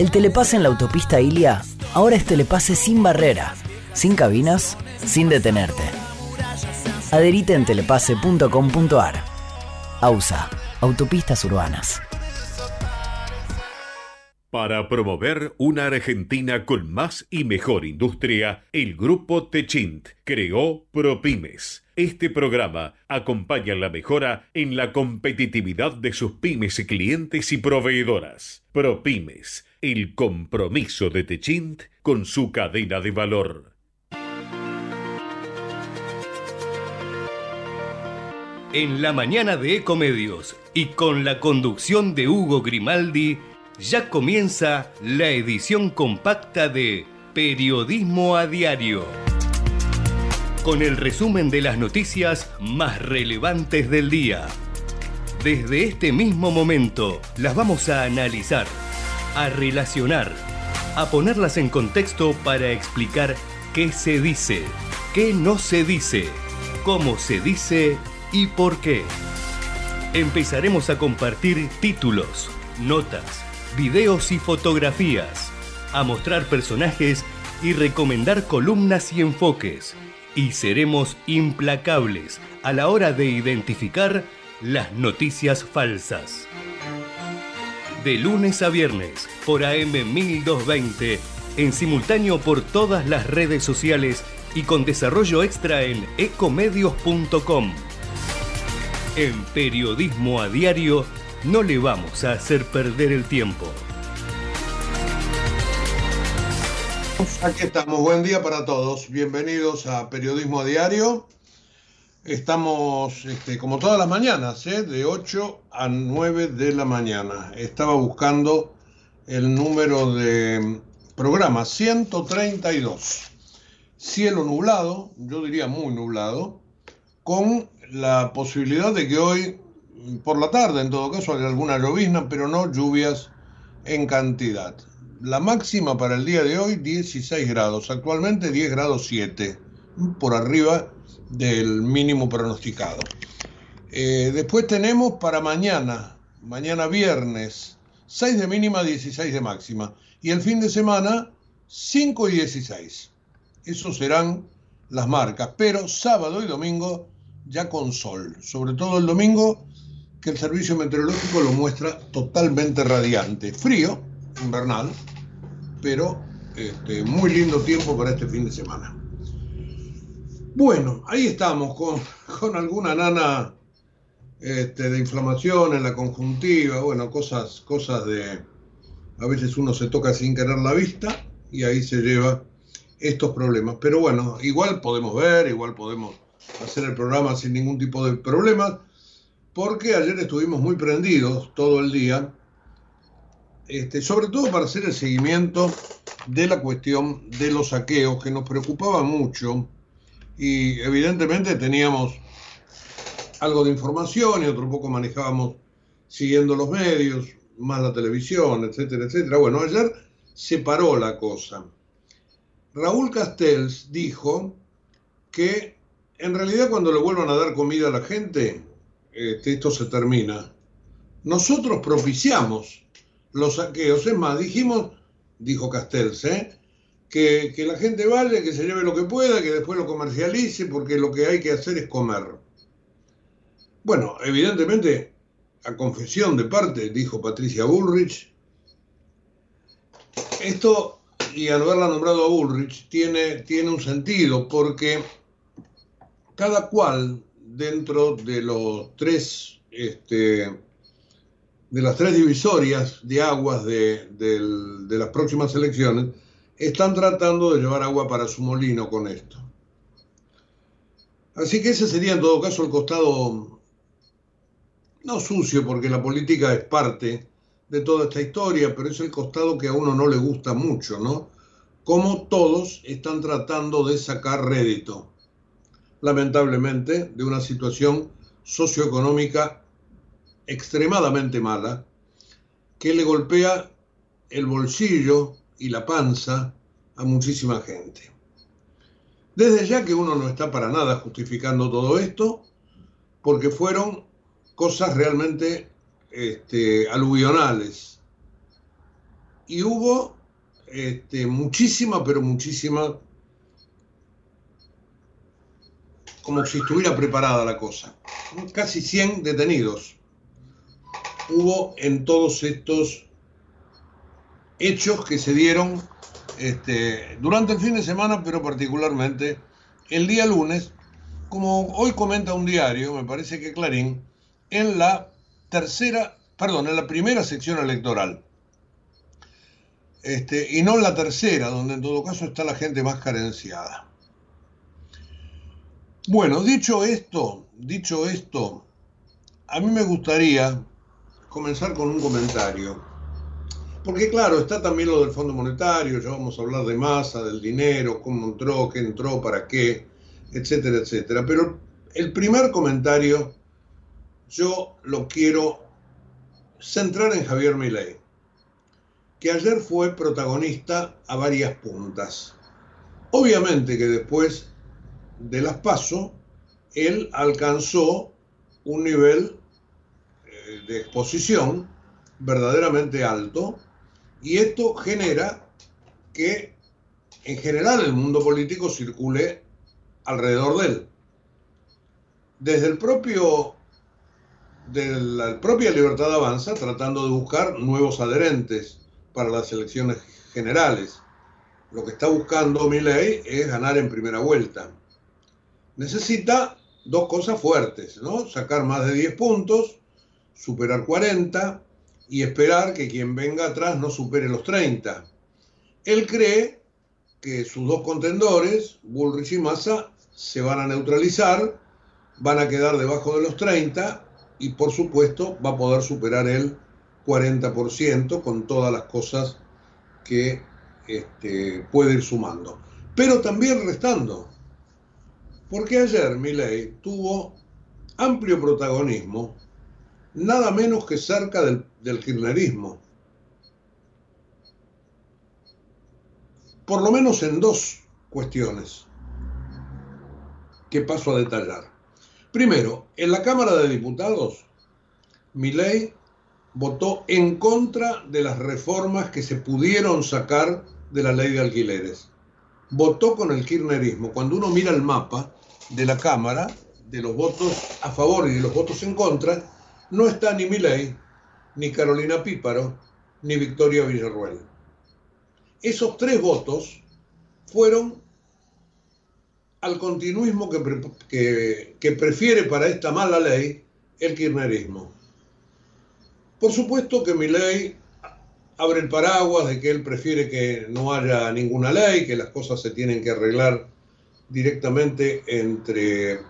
El telepase en la autopista Ilia ahora es telepase sin barrera, sin cabinas, sin detenerte. Adherite en telepase.com.ar. AUSA, Autopistas Urbanas. Para promover una Argentina con más y mejor industria, el grupo Techint creó ProPymes. Este programa acompaña la mejora en la competitividad de sus pymes clientes y proveedoras. ProPymes, el compromiso de Techint con su cadena de valor. En la mañana de Ecomedios y con la conducción de Hugo Grimaldi, ya comienza la edición compacta de Periodismo a Diario. Con el resumen de las noticias más relevantes del día. Desde este mismo momento las vamos a analizar, a relacionar, a ponerlas en contexto para explicar qué se dice, qué no se dice, cómo se dice y por qué. Empezaremos a compartir títulos, notas, videos y fotografías, a mostrar personajes y recomendar columnas y enfoques. Y seremos implacables a la hora de identificar las noticias falsas. De lunes a viernes por AM 1220, en simultáneo por todas las redes sociales y con desarrollo extra en ecomedios.com. En Periodismo a Diario no le vamos a hacer perder el tiempo. Aquí estamos, buen día para todos. Bienvenidos a Periodismo a Diario. Estamos, este, como todas las mañanas, ¿eh? de 8 a 9 de la mañana. Estaba buscando el número de programa 132. Cielo nublado, yo diría muy nublado, con la posibilidad de que hoy por la tarde, en todo caso, hay alguna llovizna, pero no lluvias en cantidad. La máxima para el día de hoy, 16 grados. Actualmente 10 grados 7, por arriba del mínimo pronosticado. Eh, después tenemos para mañana, mañana viernes, 6 de mínima, 16 de máxima. Y el fin de semana, 5 y 16. Esos serán las marcas. Pero sábado y domingo ya con sol. Sobre todo el domingo que el servicio meteorológico lo muestra totalmente radiante. Frío, invernal, pero este, muy lindo tiempo para este fin de semana. Bueno, ahí estamos con, con alguna nana este, de inflamación en la conjuntiva, bueno, cosas, cosas de... A veces uno se toca sin querer la vista y ahí se lleva estos problemas. Pero bueno, igual podemos ver, igual podemos hacer el programa sin ningún tipo de problemas porque ayer estuvimos muy prendidos todo el día, este, sobre todo para hacer el seguimiento de la cuestión de los saqueos, que nos preocupaba mucho y evidentemente teníamos algo de información y otro poco manejábamos siguiendo los medios, más la televisión, etcétera, etcétera. Bueno, ayer se paró la cosa. Raúl Castells dijo que en realidad cuando le vuelvan a dar comida a la gente, este, esto se termina. Nosotros propiciamos los saqueos. Es más, dijimos, dijo Castells, ¿eh? Que, la gente vaya, que se lleve lo que pueda, que después lo comercialice, porque lo que hay que hacer es comer. Bueno, evidentemente, a confesión de parte, dijo Patricia Bullrich, esto, y al haberla nombrado a Bullrich, tiene, tiene un sentido, porque cada cual dentro de los tres, este, de las tres divisorias de aguas de las próximas elecciones, están tratando de llevar agua para su molino con esto. Así que ese sería en todo caso el costado no sucio, porque la política es parte de toda esta historia, pero es el costado que a uno no le gusta mucho, ¿no? Cómo todos están tratando de sacar rédito, lamentablemente, de una situación socioeconómica extremadamente mala, que le golpea el bolsillo y la panza a muchísima gente. Desde ya que uno no está para nada justificando todo esto, porque fueron cosas realmente este, aluvionales. Y hubo este, muchísima, pero muchísima, como si estuviera preparada la cosa. Casi 100 detenidos hubo en todos estos hechos que se dieron este, durante el fin de semana, pero particularmente el día lunes, como hoy comenta un diario, me parece que Clarín, en la tercera, perdón, en la primera sección electoral. Este, y no en la tercera, donde en todo caso está la gente más carenciada. Bueno, dicho esto, dicho esto, a mí me gustaría comenzar con un comentario. Porque claro, está también lo del Fondo Monetario, ya vamos a hablar de masa, del dinero, cómo entró, qué entró, para qué, etcétera, etcétera. Pero el primer comentario yo lo quiero centrar en Javier Milei, que ayer fue protagonista a varias puntas. Obviamente que después de las PASO, él alcanzó un nivel eh, de exposición verdaderamente alto y esto genera que en general el mundo político circule alrededor de él. Desde el propio la propia Libertad Avanza tratando de buscar nuevos adherentes para las elecciones generales. Lo que está buscando Milei es ganar en primera vuelta. Necesita dos cosas fuertes, ¿no? Sacar más de 10 puntos, superar 40 y esperar que quien venga atrás no supere los 30. Él cree que sus dos contendores, Bullrich y Massa, se van a neutralizar, van a quedar debajo de los 30 y por supuesto va a poder superar el 40% con todas las cosas que este, puede ir sumando. Pero también restando, porque ayer Milei tuvo amplio protagonismo nada menos que cerca del, del kirchnerismo. Por lo menos en dos cuestiones que paso a detallar. Primero, en la Cámara de Diputados, Milei votó en contra de las reformas que se pudieron sacar de la ley de alquileres. Votó con el kirchnerismo. Cuando uno mira el mapa de la Cámara, de los votos a favor y de los votos en contra, no está ni Milei, ni Carolina Píparo, ni Victoria Villarruel. Esos tres votos fueron al continuismo que, que, prefiere para esta mala ley el kirchnerismo. Por supuesto que mi ley abre el paraguas de que él prefiere que no haya ninguna ley, que las cosas se tienen que arreglar directamente entre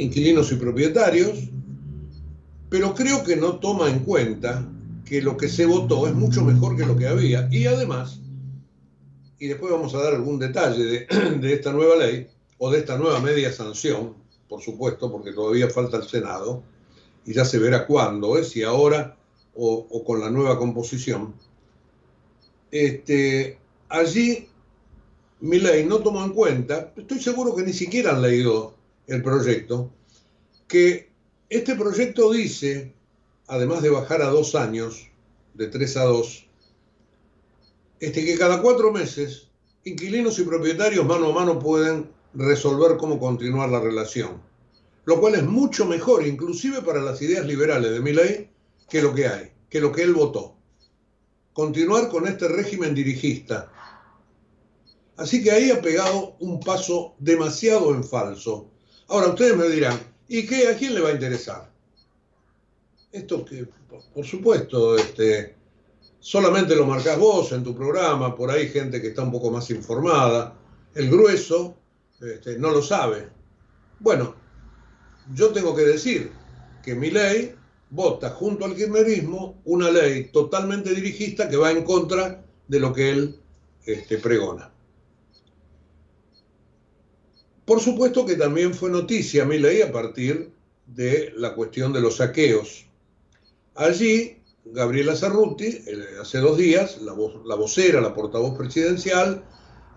inquilinos y propietarios, pero creo que no toma en cuenta que lo que se votó es mucho mejor que lo que había y además, y después vamos a dar algún detalle de, esta nueva ley o de esta nueva media sanción, por supuesto, porque todavía falta el Senado y ya se verá cuándo, ¿eh? si ahora o, con la nueva composición. Este, allí mi ley no tomó en cuenta, estoy seguro que ni siquiera han leído el proyecto, que este proyecto dice, además de bajar a dos años, de tres a dos, este, que cada cuatro meses inquilinos y propietarios mano a mano pueden resolver cómo continuar la relación, lo cual es mucho mejor, inclusive para las ideas liberales de mi ley, que lo que hay, que lo que él votó. Continuar con este régimen dirigista. Así que ahí ha pegado un paso demasiado en falso Ahora ustedes me dirán, ¿y qué, a quién le va a interesar? Esto que, por supuesto, este, solamente lo marcás vos en tu programa, por ahí gente que está un poco más informada, el grueso este, no lo sabe. Bueno, yo tengo que decir que mi ley vota junto al kirchnerismo una ley totalmente dirigista que va en contra de lo que él este, pregona. Por supuesto que también fue noticia mi ley a partir de la cuestión de los saqueos. Allí, Gabriela Cerruti, hace dos días, la, la vocera, la portavoz presidencial,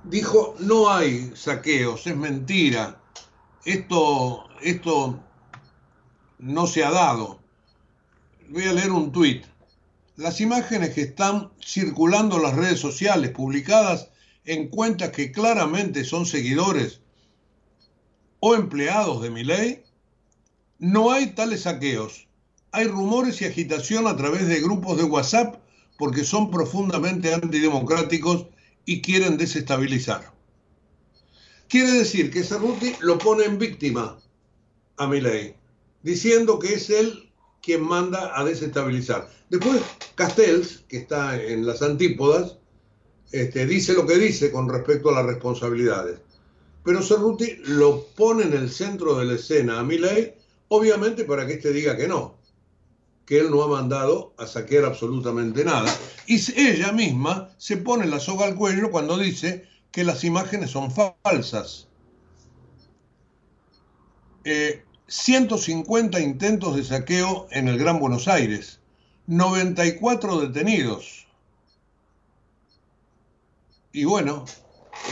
dijo, no hay saqueos, es mentira, esto, esto no se ha dado. Voy a leer un tuit. Las imágenes que están circulando en las redes sociales, publicadas en cuentas que claramente son seguidores o empleados de mi ley, no hay tales saqueos. Hay rumores y agitación a través de grupos de WhatsApp porque son profundamente antidemocráticos y quieren desestabilizar. Quiere decir que Cerruti lo pone en víctima a ley, diciendo que es él quien manda a desestabilizar. Después Castells, que está en las antípodas, este, dice lo que dice con respecto a las responsabilidades. Pero Cerruti lo pone en el centro de la escena a ley, obviamente para que éste diga que no, que él no ha mandado a saquear absolutamente nada. Y ella misma se pone la soga al cuello cuando dice que las imágenes son falsas. 150 eh, intentos de saqueo en el Gran Buenos Aires, 94 detenidos. Y bueno,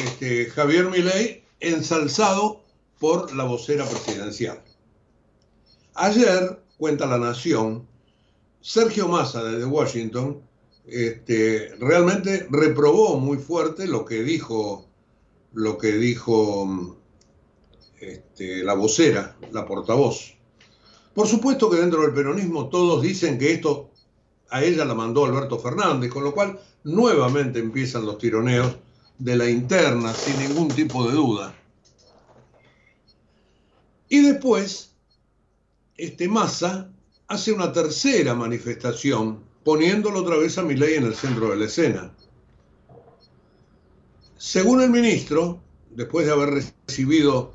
este, Javier Milei ensalzado por la vocera presidencial. Ayer, cuenta La Nación, Sergio Massa desde Washington este, realmente reprobó muy fuerte lo que dijo, lo que dijo este, la vocera, la portavoz. Por supuesto que dentro del peronismo todos dicen que esto a ella la mandó Alberto Fernández, con lo cual nuevamente empiezan los tironeos de la interna sin ningún tipo de duda. Y después, este Massa hace una tercera manifestación poniéndolo otra vez a ley en el centro de la escena. Según el ministro, después de haber recibido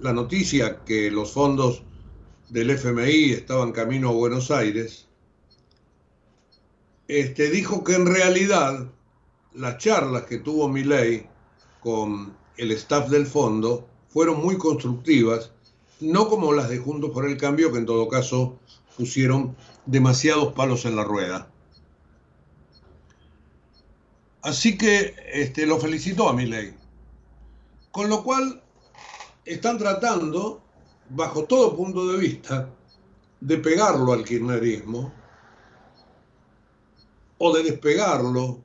la noticia que los fondos del FMI estaban camino a Buenos Aires, este, dijo que en realidad las charlas que tuvo Milei con el staff del fondo fueron muy constructivas, no como las de Juntos por el Cambio, que en todo caso pusieron demasiados palos en la rueda. Así que este, lo felicitó a mi ley. Con lo cual están tratando, bajo todo punto de vista, de pegarlo al kirchnerismo o de despegarlo,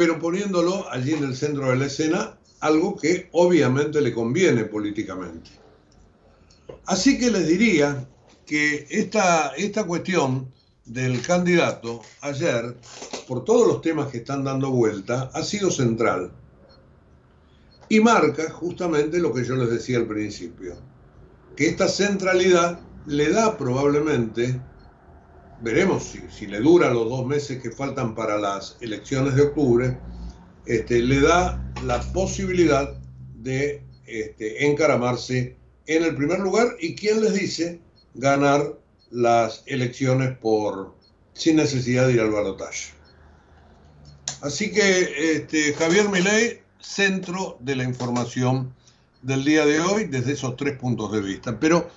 pero poniéndolo allí en el centro de la escena, algo que obviamente le conviene políticamente. Así que les diría que esta, esta cuestión del candidato ayer, por todos los temas que están dando vuelta, ha sido central. Y marca justamente lo que yo les decía al principio, que esta centralidad le da probablemente, veremos si, le dura los dos meses que faltan para las elecciones de octubre, este, le da la posibilidad de este, encaramarse en el primer lugar y quién les dice ganar las elecciones por sin necesidad de ir al balotaje. Así que este, Javier Milei, centro de la información del día de hoy desde esos tres puntos de vista. Pero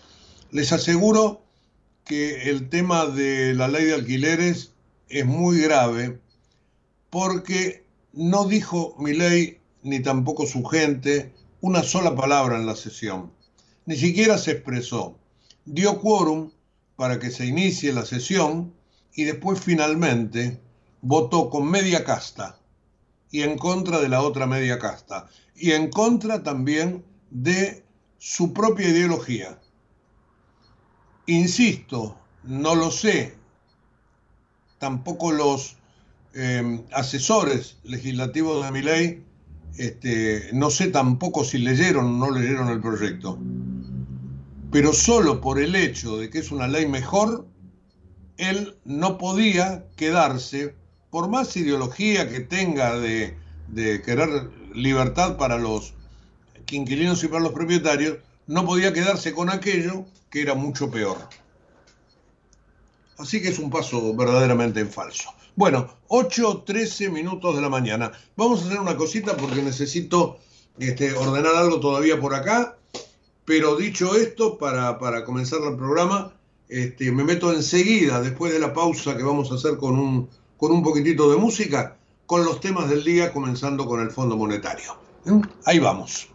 les aseguro que el tema de la ley de alquileres es muy grave porque no dijo Milei ni tampoco su gente una sola palabra en la sesión. Ni siquiera se expresó dio quórum para que se inicie la sesión y después finalmente votó con media casta y en contra de la otra media casta y en contra también de su propia ideología. Insisto, no lo sé, tampoco los em, asesores legislativos de mi ley, este, no sé tampoco si leyeron o no leyeron el proyecto. Pero solo por el hecho de que es una ley mejor, él no podía quedarse, por más ideología que tenga de, querer libertad para los inquilinos y para los propietarios, no podía quedarse con aquello que era mucho peor. Así que es un paso verdaderamente en falso. Bueno, 8.13 minutos de la mañana. Vamos a hacer una cosita porque necesito este, ordenar algo todavía por acá. Pero dicho esto, para, comenzar el programa, este, me meto enseguida, después de la pausa que vamos a hacer con un, con un poquitito de música, con los temas del día, comenzando con el Fondo Monetario. ¿Mm? Ahí vamos.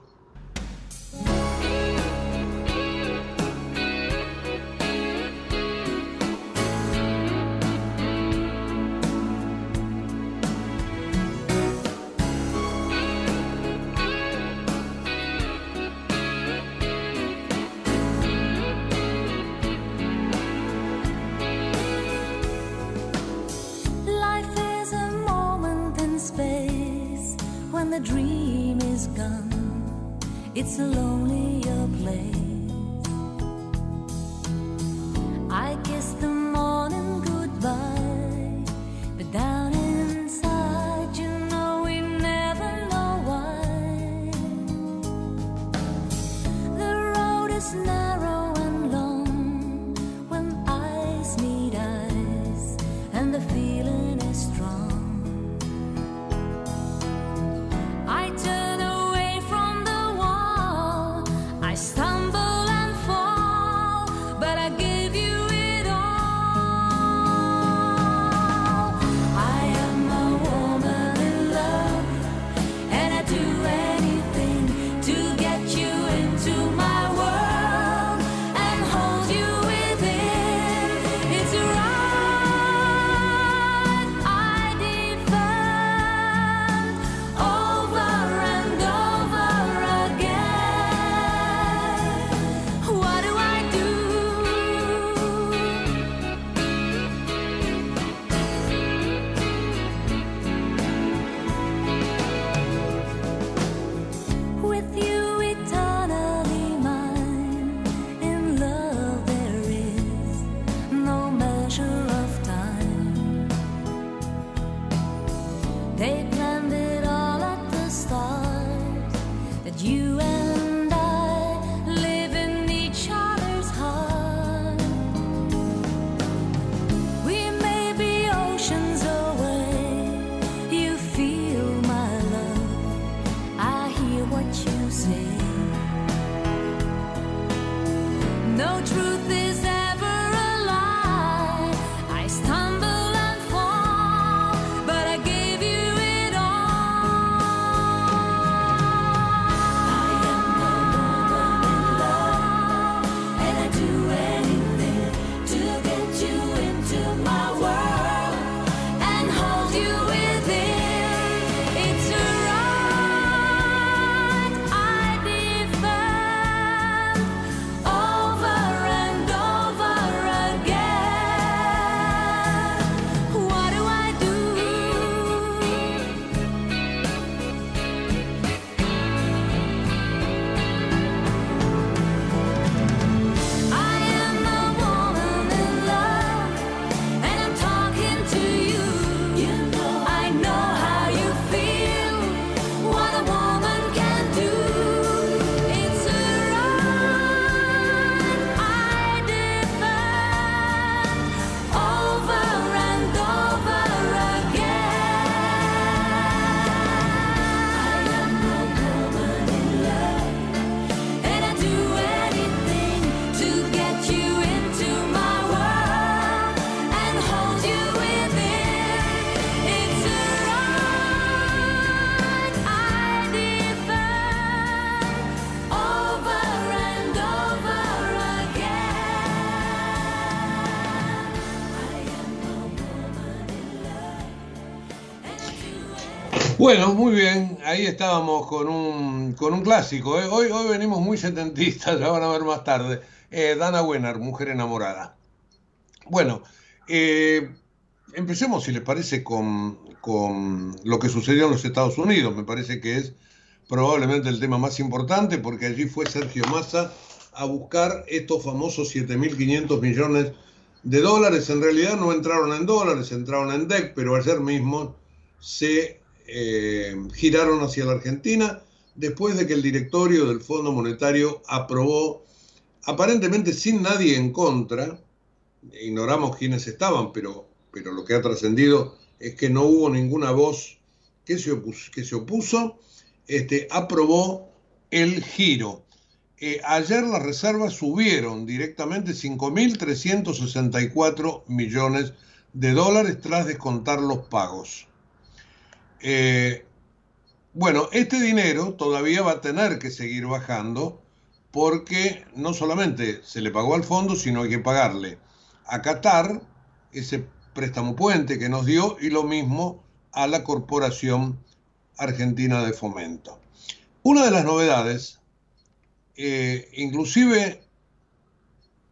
the dream is gone, it's a lonelier place. Bueno, muy bien, ahí estábamos con un, con un clásico. ¿eh? Hoy, hoy venimos muy setentistas, ya van a ver más tarde. Eh, Dana Wenner, Mujer Enamorada. Bueno, eh, empecemos, si les parece, con, con lo que sucedió en los Estados Unidos. Me parece que es probablemente el tema más importante porque allí fue Sergio Massa a buscar estos famosos 7.500 millones de dólares. En realidad no entraron en dólares, entraron en DEC, pero ayer mismo se eh, giraron hacia la Argentina después de que el directorio del Fondo Monetario aprobó, aparentemente sin nadie en contra, ignoramos quiénes estaban, pero, pero lo que ha trascendido es que no hubo ninguna voz que se opuso, que se opuso este, aprobó el giro. Eh, ayer las reservas subieron directamente 5.364 millones de dólares tras descontar los pagos. Eh, bueno, este dinero todavía va a tener que seguir bajando porque no solamente se le pagó al fondo, sino hay que pagarle a Qatar ese préstamo puente que nos dio y lo mismo a la Corporación Argentina de Fomento. Una de las novedades, eh, inclusive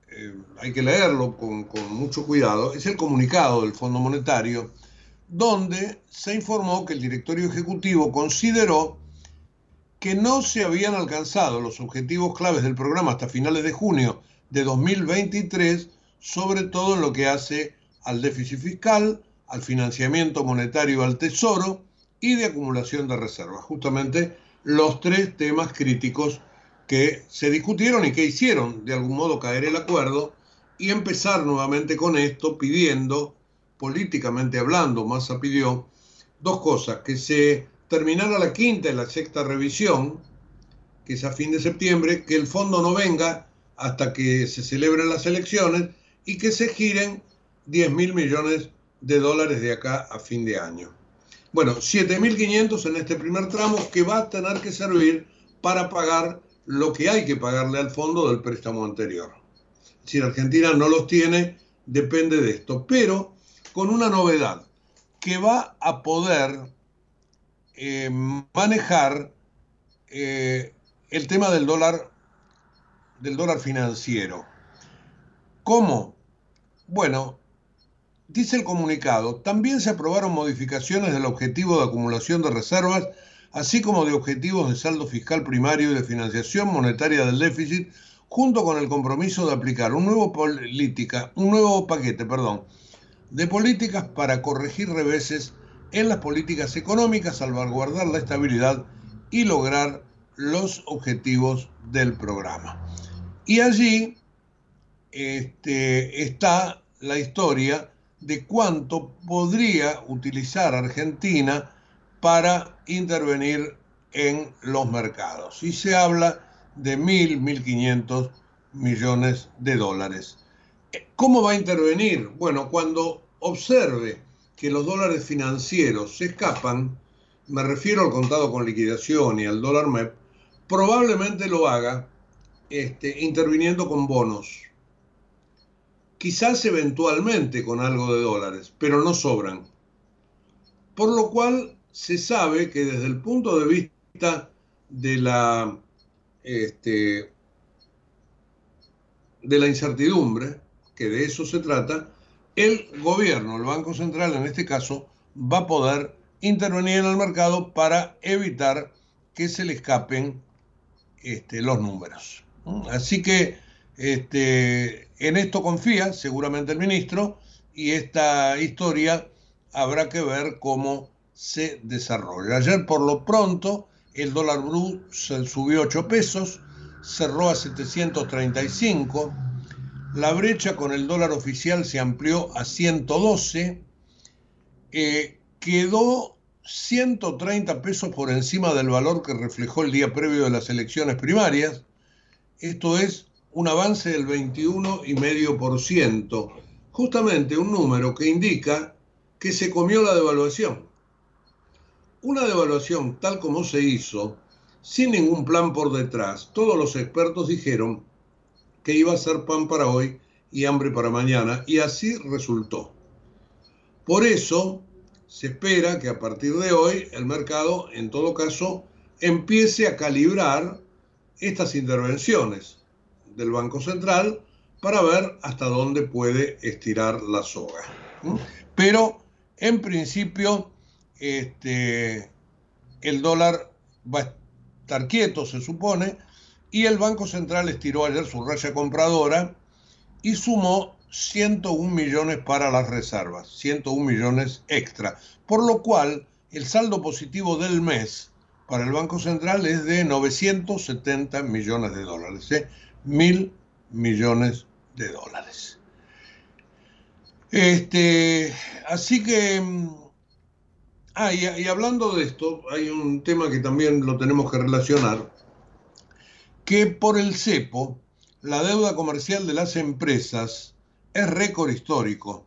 eh, hay que leerlo con, con mucho cuidado, es el comunicado del Fondo Monetario, donde se informó que el directorio ejecutivo consideró que no se habían alcanzado los objetivos claves del programa hasta finales de junio de 2023, sobre todo en lo que hace al déficit fiscal, al financiamiento monetario al tesoro y de acumulación de reservas. Justamente los tres temas críticos que se discutieron y que hicieron de algún modo caer el acuerdo y empezar nuevamente con esto pidiendo, políticamente hablando, Massa pidió dos cosas, que se terminara la quinta y la sexta revisión, que es a fin de septiembre, que el fondo no venga hasta que se celebren las elecciones y que se giren 10 mil millones de dólares de acá a fin de año. Bueno, 7.500 en este primer tramo que va a tener que servir para pagar lo que hay que pagarle al fondo del préstamo anterior. Si la Argentina no los tiene, depende de esto, pero con una novedad, que va a poder eh, manejar eh, el tema del dólar, del dólar financiero. ¿Cómo? Bueno, Dice el comunicado, también se aprobaron modificaciones del objetivo de acumulación de reservas, así como de objetivos de saldo fiscal primario y de financiación monetaria del déficit, junto con el compromiso de aplicar un nuevo, política, un nuevo paquete perdón, de políticas para corregir reveses en las políticas económicas, salvaguardar la estabilidad y lograr los objetivos del programa. Y allí este, está la historia de cuánto podría utilizar Argentina para intervenir en los mercados. Y se habla de 1.000, 1.500 millones de dólares. ¿Cómo va a intervenir? Bueno, cuando observe que los dólares financieros se escapan, me refiero al contado con liquidación y al dólar MEP, probablemente lo haga este, interviniendo con bonos quizás eventualmente con algo de dólares, pero no sobran. Por lo cual se sabe que desde el punto de vista de la, este, de la incertidumbre, que de eso se trata, el gobierno, el Banco Central en este caso, va a poder intervenir en el mercado para evitar que se le escapen este, los números. Así que este, en esto confía seguramente el ministro y esta historia habrá que ver cómo se desarrolla. Ayer por lo pronto el dólar blue subió 8 pesos, cerró a 735, la brecha con el dólar oficial se amplió a 112, eh, quedó 130 pesos por encima del valor que reflejó el día previo de las elecciones primarias, esto es un avance del 21,5%, justamente un número que indica que se comió la devaluación. Una devaluación tal como se hizo, sin ningún plan por detrás, todos los expertos dijeron que iba a ser pan para hoy y hambre para mañana, y así resultó. Por eso se espera que a partir de hoy el mercado, en todo caso, empiece a calibrar estas intervenciones del Banco Central para ver hasta dónde puede estirar la soga. Pero en principio este, el dólar va a estar quieto, se supone, y el Banco Central estiró ayer su raya compradora y sumó 101 millones para las reservas, 101 millones extra, por lo cual el saldo positivo del mes para el Banco Central es de 970 millones de dólares. ¿eh? mil millones de dólares. Este, así que, mm, ah, y, hablando de esto, hay un tema que también lo tenemos que relacionar, que por el cepo, la deuda comercial de las empresas es récord histórico.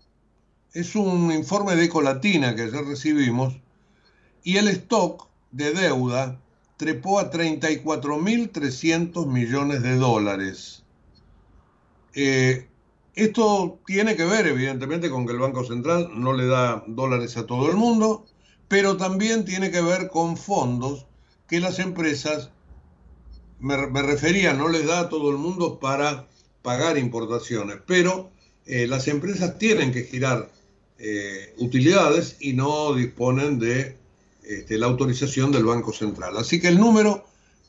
Es un informe de Ecolatina que ayer recibimos y el stock de deuda trepó a 34.300 millones de dólares. Eh, esto tiene que ver, evidentemente, con que el Banco Central no le da dólares a todo el mundo, pero también tiene que ver con fondos que las empresas, me, refería, no les da a todo el mundo para pagar importaciones, pero eh, las empresas tienen que girar eh, utilidades y no disponen de este, la autorización del Banco Central. Así que el número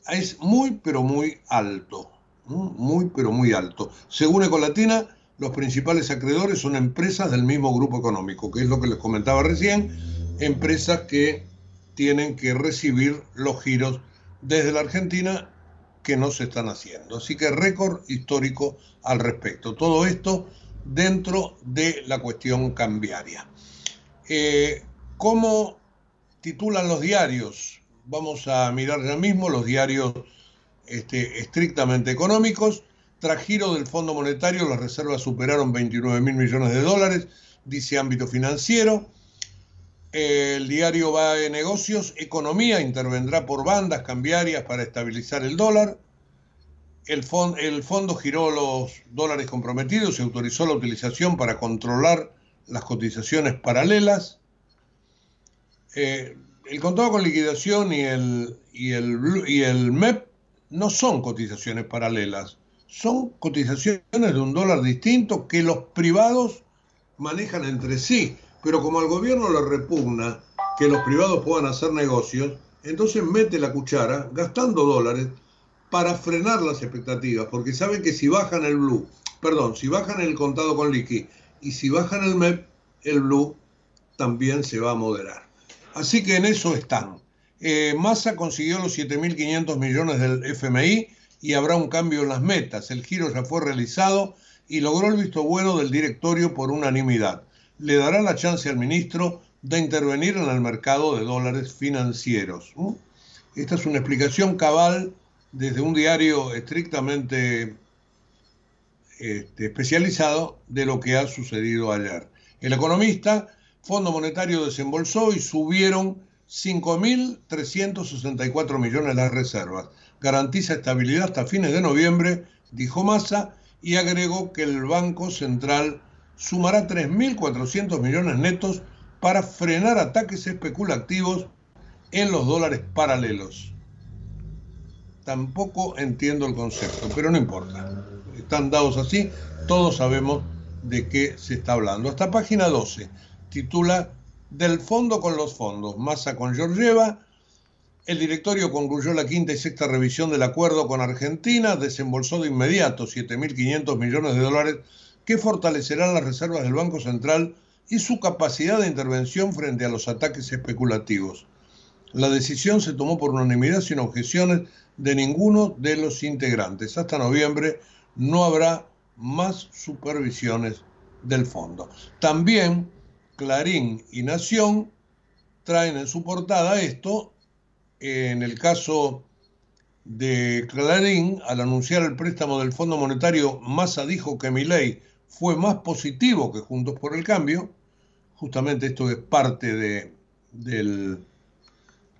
es muy, pero muy alto. Muy, pero muy alto. Según Ecolatina, los principales acreedores son empresas del mismo grupo económico, que es lo que les comentaba recién, empresas que tienen que recibir los giros desde la Argentina que no se están haciendo. Así que récord histórico al respecto. Todo esto dentro de la cuestión cambiaria. Eh, ¿Cómo titulan los diarios? Vamos a mirar ya mismo los diarios este, estrictamente económicos. Tras giro del Fondo Monetario, las reservas superaron 29 mil millones de dólares, dice ámbito financiero. El diario va de negocios, economía intervendrá por bandas cambiarias para estabilizar el dólar. El, fondo giró los dólares comprometidos y autorizó la utilización para controlar las cotizaciones paralelas. Eh, el contado con liquidación y el, y el, y el MEP no son cotizaciones paralelas son cotizaciones de un dólar distinto que los privados manejan entre sí. Pero como al gobierno le repugna que los privados puedan hacer negocios, entonces mete la cuchara gastando dólares para frenar las expectativas, porque saben que si bajan el blue, perdón, si bajan el contado con liqui y si bajan el MEP, el blue también se va a moderar. Así que en eso están. Eh, Massa consiguió los 7.500 millones del FMI, y habrá un cambio en las metas. El giro ya fue realizado y logró el visto bueno del directorio por unanimidad. Le dará la chance al ministro de intervenir en el mercado de dólares financieros. Esta es una explicación cabal desde un diario estrictamente este, especializado de lo que ha sucedido ayer. El economista, Fondo Monetario desembolsó y subieron 5.364 millones las reservas garantiza estabilidad hasta fines de noviembre, dijo Massa, y agregó que el Banco Central sumará 3.400 millones netos para frenar ataques especulativos en los dólares paralelos. Tampoco entiendo el concepto, pero no importa. Están dados así, todos sabemos de qué se está hablando. Hasta página 12 titula Del fondo con los fondos, Massa con Georgieva el directorio concluyó la quinta y sexta revisión del acuerdo con Argentina, desembolsó de inmediato 7.500 millones de dólares que fortalecerán las reservas del Banco Central y su capacidad de intervención frente a los ataques especulativos. La decisión se tomó por unanimidad sin objeciones de ninguno de los integrantes. Hasta noviembre no habrá más supervisiones del fondo. También Clarín y Nación traen en su portada esto en el caso de Clarín, al anunciar el préstamo del Fondo Monetario, Massa dijo que mi ley fue más positivo que Juntos por el Cambio. Justamente esto es parte de, del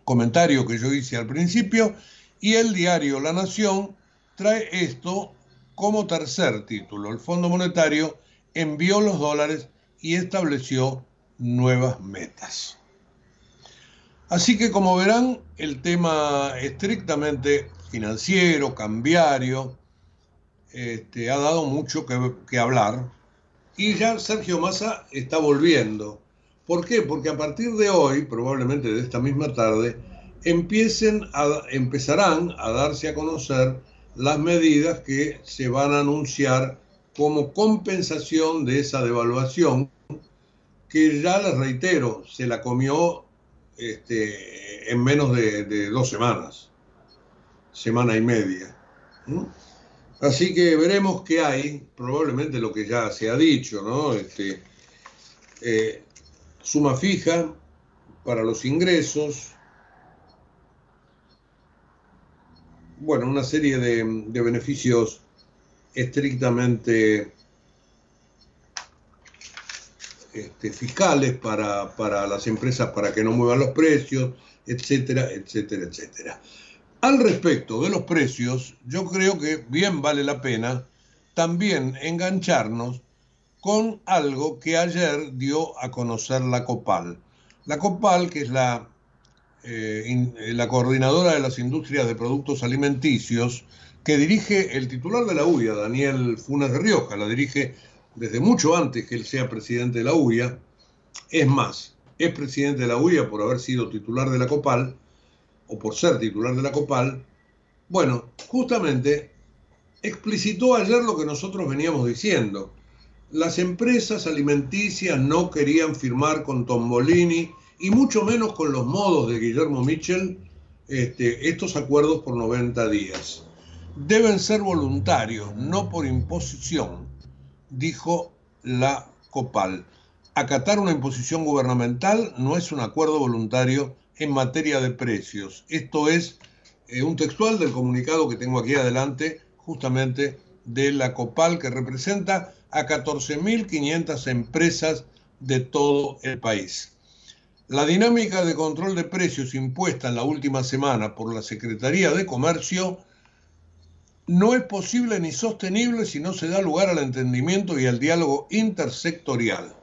comentario que yo hice al principio. Y el diario La Nación trae esto como tercer título. El Fondo Monetario envió los dólares y estableció nuevas metas. Así que como verán, el tema estrictamente financiero, cambiario, este, ha dado mucho que, hablar. Y ya Sergio Massa está volviendo. ¿Por qué? Porque a partir de hoy, probablemente de esta misma tarde, empiecen empezarán a darse a conocer las medidas que se van a anunciar como compensación de esa devaluación que ya les reitero, se la comió este, en menos de, dos semanas, semana y media. Así que veremos qué hay, probablemente lo que ya se ha dicho, ¿no? Este, eh, suma fija para los ingresos, bueno, una serie de, beneficios estrictamente este, fiscales para, para, las empresas para que no muevan los precios, etcétera, etcétera, etcétera. Al respecto de los precios, yo creo que bien vale la pena también engancharnos con algo que ayer dio a conocer la COPAL. La COPAL, que es la, eh, la coordinadora de las industrias de productos alimenticios, que dirige el titular de la UIA, Daniel Funes de Rioja, la dirige desde mucho antes que él sea presidente de la UIA. Es más, es presidente de la UIA por haber sido titular de la COPAL, o por ser titular de la COPAL. Bueno, justamente explicitó ayer lo que nosotros veníamos diciendo. Las empresas alimenticias no querían firmar con Tombolini y mucho menos con los modos de Guillermo Mitchell este, estos acuerdos por 90 días. Deben ser voluntarios, no por imposición, dijo la COPAL. Acatar una imposición gubernamental no es un acuerdo voluntario en materia de precios. Esto es eh, un textual del comunicado que tengo aquí adelante justamente de la COPAL, que representa a 14.500 empresas de todo el país. La dinámica de control de precios impuesta en la última semana por la Secretaría de Comercio no es posible ni sostenible si no se da lugar al entendimiento y al diálogo intersectorial.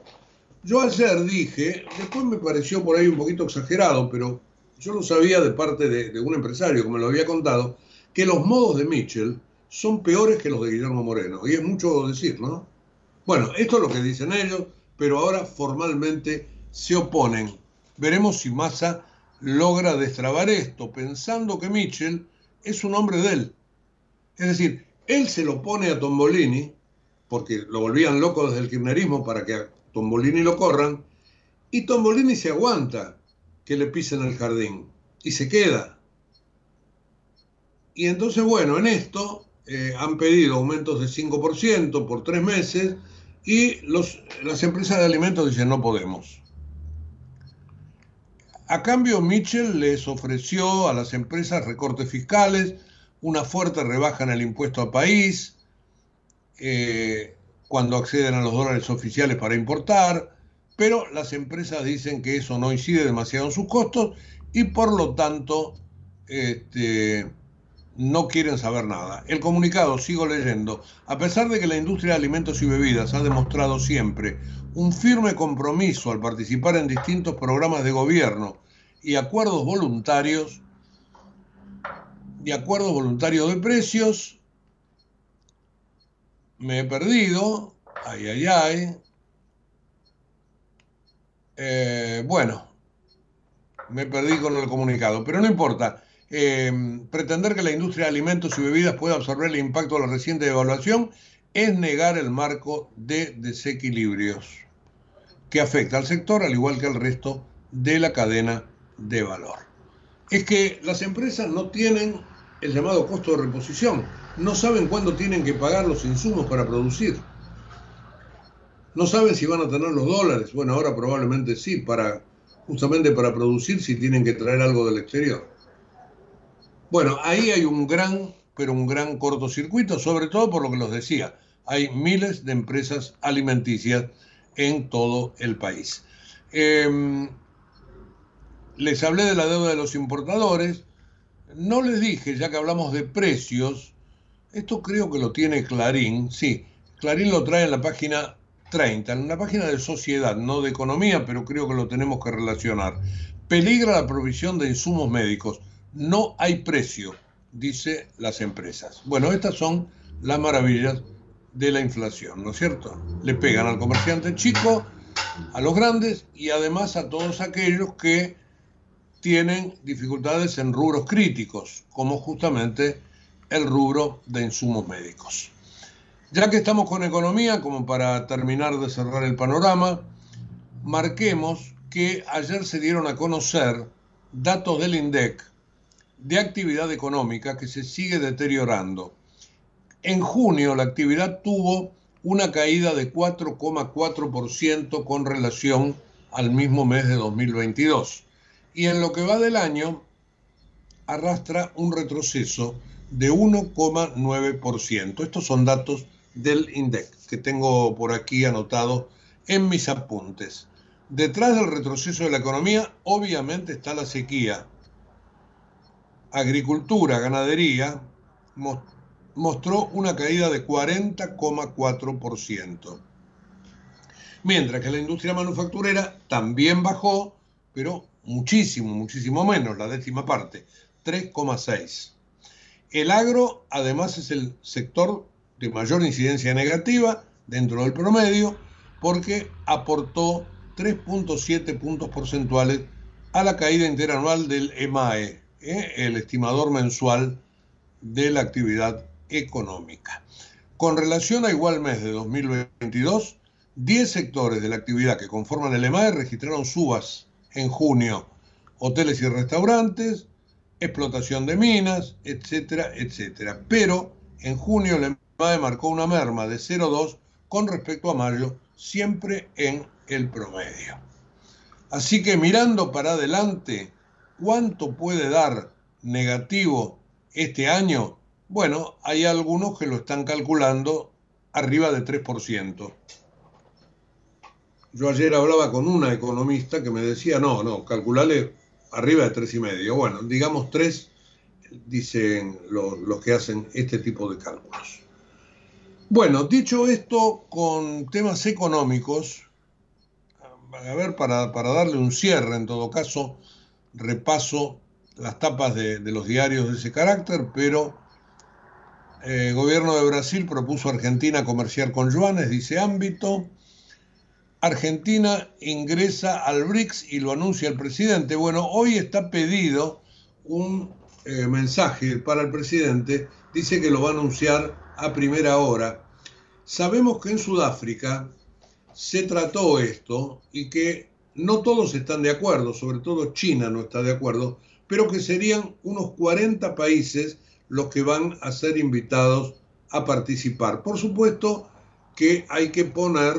Yo ayer dije, después me pareció por ahí un poquito exagerado, pero yo lo sabía de parte de, un empresario me lo había contado, que los modos de Mitchell son peores que los de Guillermo Moreno. Y es mucho decir, ¿no? Bueno, esto es lo que dicen ellos, pero ahora formalmente se oponen. Veremos si Massa logra destrabar esto, pensando que Mitchell es un hombre de él. Es decir, él se lo pone a Tombolini, porque lo volvían loco desde el kirchnerismo para que Tombolini lo corran, y Tombolini se aguanta que le pisen el jardín y se queda. Y entonces, bueno, en esto eh, han pedido aumentos de 5% por tres meses y las empresas de alimentos dicen no podemos. A cambio, Mitchell les ofreció a las empresas recortes fiscales, una fuerte rebaja en el impuesto al país, eh, cuando acceden a los dólares oficiales para importar, pero las empresas dicen que eso no incide demasiado en sus costos y por lo tanto este, no quieren saber nada. El comunicado, sigo leyendo, a pesar de que la industria de alimentos y bebidas ha demostrado siempre un firme compromiso al participar en distintos programas de gobierno y acuerdos voluntarios, y acuerdos voluntarios de precios, me he perdido, ay, ay, ay. Eh, bueno, me perdí con el comunicado, pero no importa. Eh, pretender que la industria de alimentos y bebidas pueda absorber el impacto de la reciente devaluación es negar el marco de desequilibrios que afecta al sector al igual que al resto de la cadena de valor. Es que las empresas no tienen el llamado costo de reposición, no saben cuándo tienen que pagar los insumos para producir. No saben si van a tener los dólares. Bueno, ahora probablemente sí, para justamente para producir si tienen que traer algo del exterior. Bueno, ahí hay un gran, pero un gran cortocircuito, sobre todo por lo que los decía. Hay miles de empresas alimenticias en todo el país. Em, les hablé de la deuda de los importadores. No les dije, ya que hablamos de precios, esto creo que lo tiene Clarín, sí, Clarín lo trae en la página 30, en la página de sociedad, no de economía, pero creo que lo tenemos que relacionar. Peligra la provisión de insumos médicos no hay precio, dice las empresas. Bueno, estas son las maravillas de la inflación, ¿no es cierto? Le pegan al comerciante chico, a los grandes y además a todos aquellos que tienen dificultades en rubros críticos, como justamente el rubro de insumos médicos. Ya que estamos con economía, como para terminar de cerrar el panorama, marquemos que ayer se dieron a conocer datos del INDEC de actividad económica que se sigue deteriorando. En junio la actividad tuvo una caída de 4,4% con relación al mismo mes de 2022. Y en lo que va del año, arrastra un retroceso de 1,9%. Estos son datos del INDEC que tengo por aquí anotado en mis apuntes. Detrás del retroceso de la economía, obviamente está la sequía. Agricultura, ganadería, mostró una caída de 40,4%. Mientras que la industria manufacturera también bajó, pero muchísimo, muchísimo menos, la décima parte, 3,6%. El agro, además, es el sector de mayor incidencia negativa dentro del promedio porque aportó 3.7 puntos porcentuales a la caída interanual del EMAE, ¿eh? el estimador mensual de la actividad económica. Con relación a igual mes de 2022, 10 sectores de la actividad que conforman el EMAE registraron subas en junio. Hoteles y restaurantes, explotación de minas, etcétera, etcétera. Pero en junio el EMAE marcó una merma de 0,2 con respecto a mayo, siempre en el promedio. Así que mirando para adelante, ¿cuánto puede dar negativo este año? Bueno, hay algunos que lo están calculando arriba de 3%. Yo ayer hablaba con una economista que me decía, no, no, calculale arriba de 3,5. Bueno, digamos 3, dicen los, los que hacen este tipo de cálculos. Bueno, dicho esto, con temas económicos, a ver, para, darle un cierre, en todo caso, repaso las tapas de, los diarios de ese carácter, pero el eh, gobierno de Brasil propuso a Argentina comerciar con yuanes, dice ámbito. Argentina ingresa al BRICS y lo anuncia el presidente. Bueno, hoy está pedido un eh, mensaje para el presidente, dice que lo va a anunciar a primera hora. Sabemos que en Sudáfrica se trató esto y que no todos están de acuerdo, sobre todo China no está de acuerdo, pero que serían unos 40 países los que van a ser invitados a participar. Por supuesto que hay que poner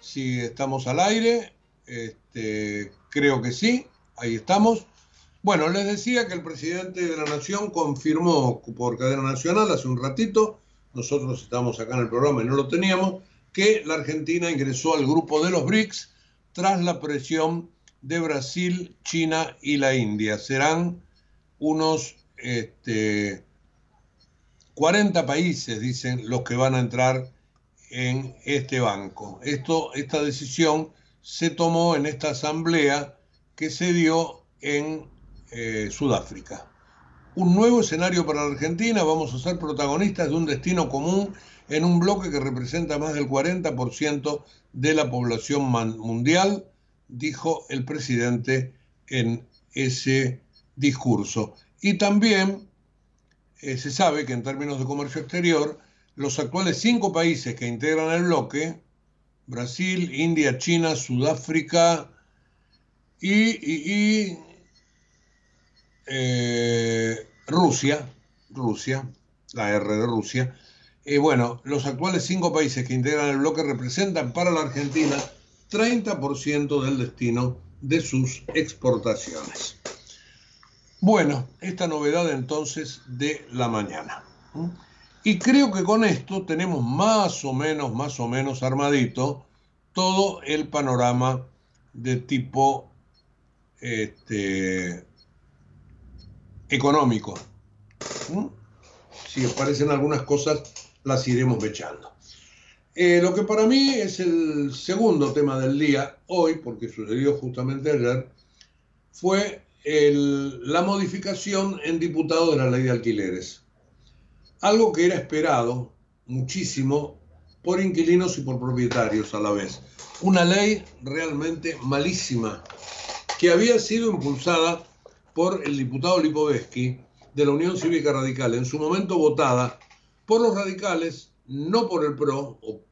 si estamos al aire. Este, creo que sí, ahí estamos. Bueno, les decía que el presidente de la Nación confirmó por cadena nacional hace un ratito, nosotros estamos acá en el programa y no lo teníamos, que la Argentina ingresó al grupo de los BRICS tras la presión de Brasil, China y la India. Serán unos este, 40 países, dicen, los que van a entrar en este banco. Esto, esta decisión se tomó en esta asamblea que se dio en eh, Sudáfrica. Un nuevo escenario para la Argentina, vamos a ser protagonistas de un destino común en un bloque que representa más del 40% de la población mundial, dijo el presidente en ese discurso. Y también eh, se sabe que en términos de comercio exterior, los actuales cinco países que integran el bloque, Brasil, India, China, Sudáfrica y, eh, Rusia, Rusia, la R de Rusia, eh, bueno, los actuales cinco países que integran el bloque representan para la Argentina 30% del destino de sus exportaciones. Bueno, esta novedad entonces de la mañana. Y creo que con esto tenemos más o menos, más o menos armadito todo el panorama de tipo este, económico. Si os parecen algunas cosas, las iremos echando. Eh, lo que para mí es el segundo tema del día hoy, porque sucedió justamente ayer, fue la modificación en diputado de la ley de alquileres. Algo que era esperado muchísimo por inquilinos y por propietarios a la vez. Una ley realmente malísima que había sido impulsada por el diputado Lipovetsky de la Unión Cívica Radical, en su momento votada por los radicales, no por el PRO, o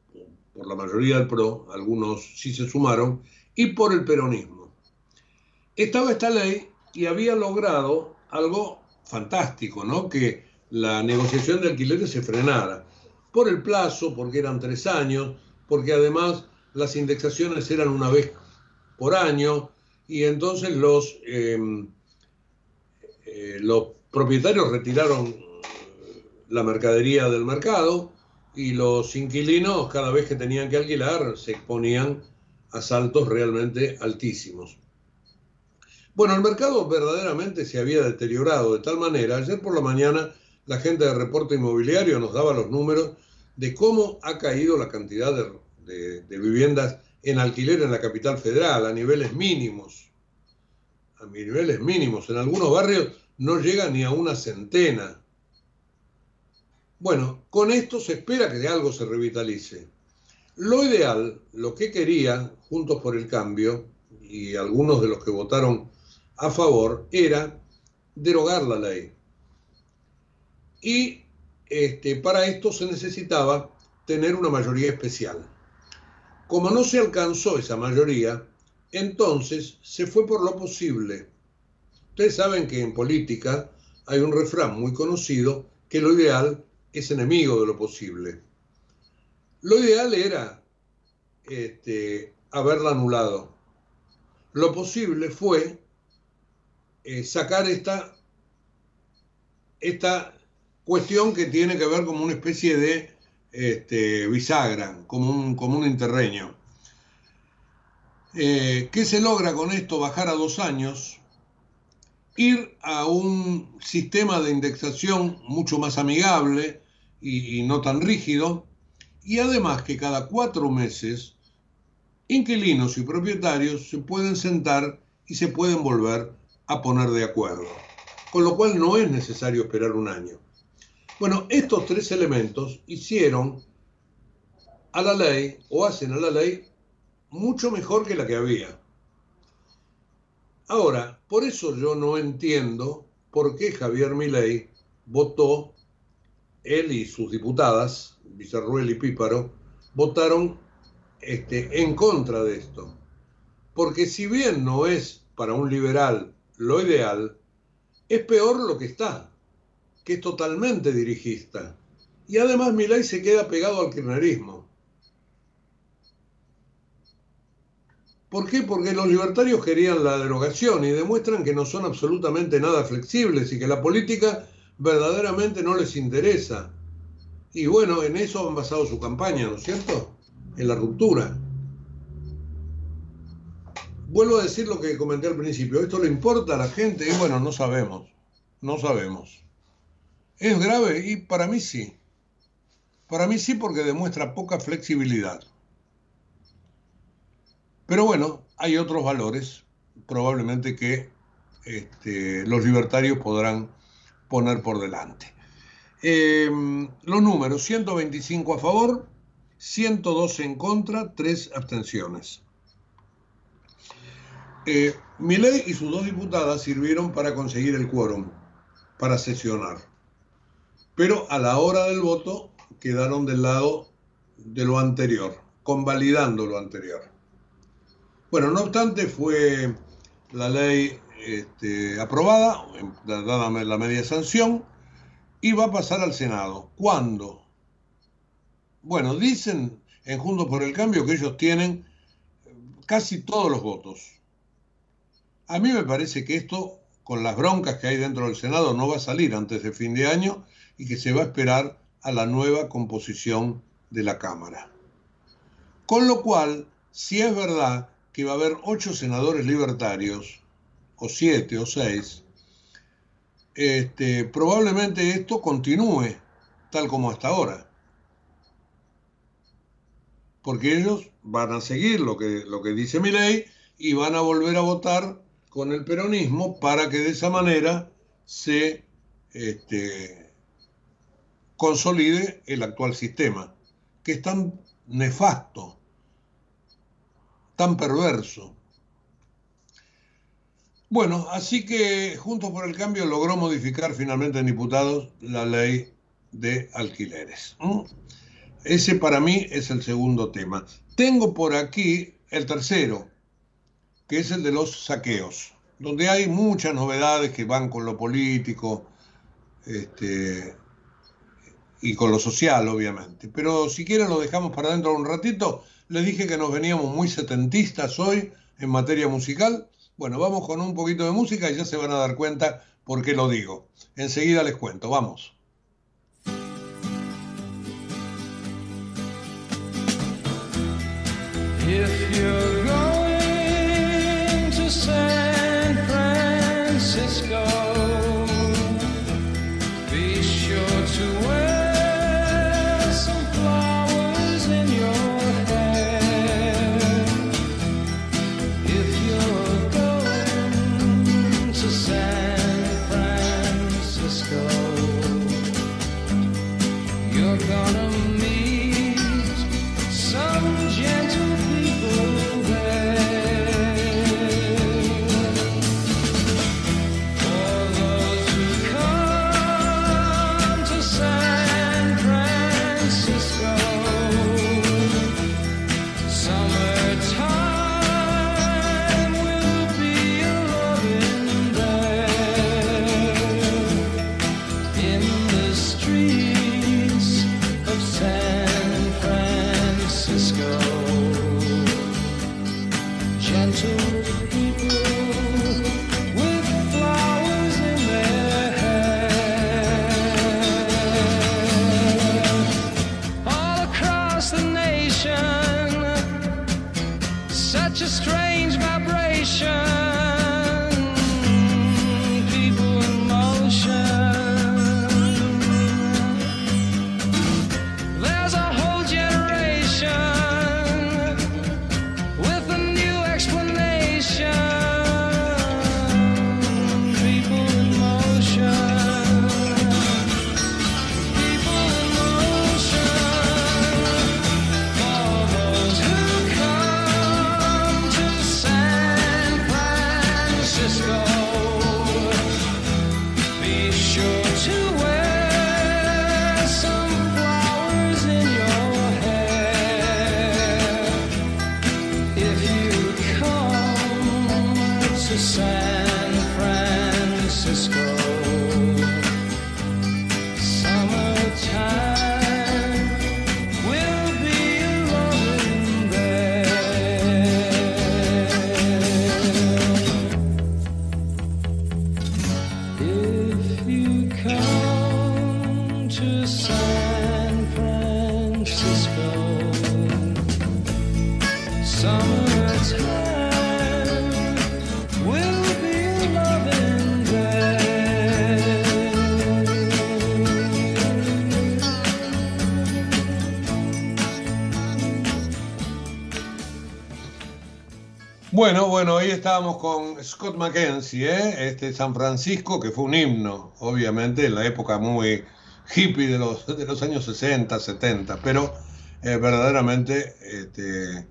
por la mayoría del PRO, algunos sí se sumaron, y por el peronismo. Estaba esta ley y había logrado algo fantástico, ¿no? Que la negociación de alquileres se frenara. Por el plazo, porque eran tres años, porque además las indexaciones eran una vez por año, y entonces los, em, eh, los propietarios retiraron la mercadería del mercado y los inquilinos cada vez que tenían que alquilar se exponían a saltos realmente altísimos. Bueno, el mercado verdaderamente se había deteriorado de tal manera, ayer por la mañana la gente de reporte inmobiliario nos daba los números de cómo ha caído la cantidad de, viviendas en alquiler en la capital federal a niveles mínimos. A niveles mínimos. En algunos barrios no llega ni a una centena. Bueno, con esto se espera que algo se revitalice. Lo ideal, lo que quería Juntos por el Cambio y algunos de los que votaron a favor era derogar la ley. Y este, para esto se necesitaba tener una mayoría especial. Como no se alcanzó esa mayoría, entonces se fue por lo posible. Ustedes saben que en política hay un refrán muy conocido que lo ideal es enemigo de lo posible. Lo ideal era este, haberla anulado. Lo posible fue eh, sacar esta, esta cuestión que tiene que ver como una especie de este, bisagra, como un, como un interreño. Eh, ¿Qué se logra con esto? Bajar a dos años, ir a un sistema de indexación mucho más amigable y no tan rígido, y además que cada cuatro meses inquilinos y propietarios se pueden sentar y se pueden volver a poner de acuerdo, con lo cual no es necesario esperar un año. Bueno, estos tres elementos hicieron a la ley, o hacen a la ley, mucho mejor que la que había. Ahora, por eso yo no entiendo por qué Javier Milei votó, él y sus diputadas, Villarruel y Píparo, votaron este, en contra de esto. Porque si bien no es para un liberal lo ideal, es peor lo que está, que es totalmente dirigista. Y además Milay se queda pegado al kirchnerismo. ¿Por qué? Porque los libertarios querían la derogación y demuestran que no son absolutamente nada flexibles y que la política verdaderamente no les interesa. Y bueno, en eso han basado su campaña, ¿no es cierto? En la ruptura vuelvo a decir lo que comenté al principio, ¿esto le importa a la gente? Y bueno, no sabemos, no sabemos. ¿Es grave? Y para mí sí. Para mí sí porque demuestra poca flexibilidad. Pero bueno, hay otros valores probablemente que este, los libertarios podrán poner por delante. Em, los números, 125 a favor, 112 en contra, 3 abstenciones. Eh, Milei y sus dos diputadas sirvieron para conseguir el quórum, para sesionar. Pero a la hora del voto quedaron del lado de lo anterior, convalidando lo anterior. Bueno, no obstante, fue la ley este, aprobada, dada la media sanción, y va a pasar al Senado. ¿Cuándo? bueno, dicen en Juntos por el Cambio que ellos tienen casi todos los votos. A mí me parece que esto, con las broncas que hay dentro del Senado, no va a salir antes de fin de año y que se va a esperar a la nueva composición de la Cámara. Con lo cual, si es verdad que va a haber ocho senadores libertarios, o siete o seis, este, probablemente esto continúe tal como hasta ahora. Porque ellos van a seguir lo que, lo que dice mi ley y van a volver a votar con el peronismo para que de esa manera se este, consolide el actual sistema, que es tan nefasto, tan perverso. Bueno, así que Juntos por el Cambio logró modificar finalmente en diputados la ley de alquileres. Ese para mí es el segundo tema. Tengo por aquí el tercero, que es el de los saqueos, donde hay muchas novedades que van con lo político este, y con lo social, obviamente. Pero si quieren lo dejamos para dentro un ratito. Les dije que nos veníamos muy setentistas hoy en materia musical. Bueno, vamos con un poquito de música y ya se van a dar cuenta por qué lo digo. Enseguida les cuento, vamos. Estábamos con Scott Mackenzie, ¿eh? este San Francisco, que fue un himno, obviamente, en la época muy hippie de los, de los años 60, 70, pero eh, verdaderamente este,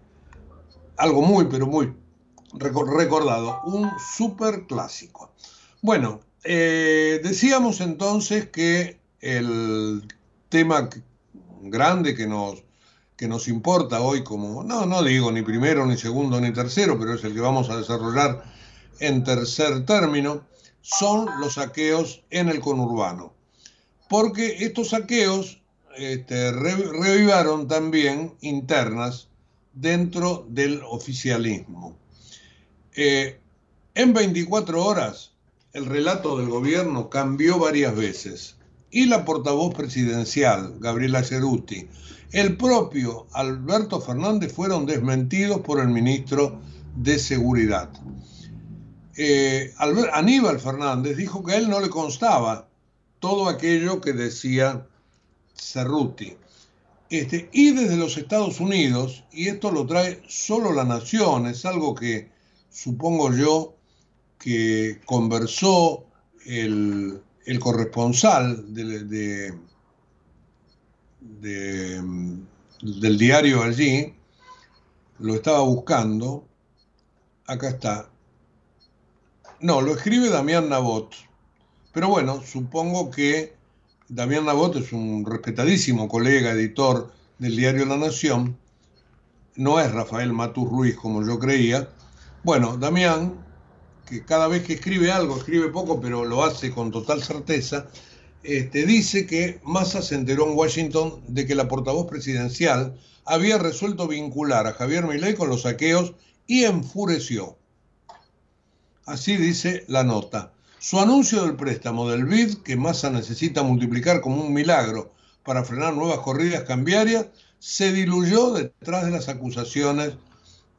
algo muy, pero muy reco- recordado, un super clásico. Bueno, eh, decíamos entonces que el tema grande que nos, que nos importa hoy como, no, no digo ni primero, ni segundo, ni tercero, pero es el que vamos a desarrollar en tercer término, son los saqueos en el conurbano. Porque estos saqueos este, re- revivaron también internas dentro del oficialismo. Eh, en 24 horas, el relato del gobierno cambió varias veces y la portavoz presidencial, Gabriela Ceruti, el propio Alberto Fernández fueron desmentidos por el ministro de Seguridad. Eh, Aníbal Fernández dijo que a él no le constaba todo aquello que decía Cerruti. Este, y desde los Estados Unidos, y esto lo trae solo la Nación, es algo que supongo yo que conversó el, el corresponsal de- de, del diario allí, lo estaba buscando, acá está. No, lo escribe Damián Nabot, pero bueno, supongo que Damián Nabot es un respetadísimo colega, editor del diario La Nación, no es Rafael Matus Ruiz como yo creía. Bueno, Damián, que cada vez que escribe algo, escribe poco, pero lo hace con total certeza, este, dice que Massa se enteró en Washington de que la portavoz presidencial había resuelto vincular a Javier Milei con los saqueos y enfureció. Así dice la nota. Su anuncio del préstamo del BID, que Massa necesita multiplicar como un milagro para frenar nuevas corridas cambiarias, se diluyó detrás de las acusaciones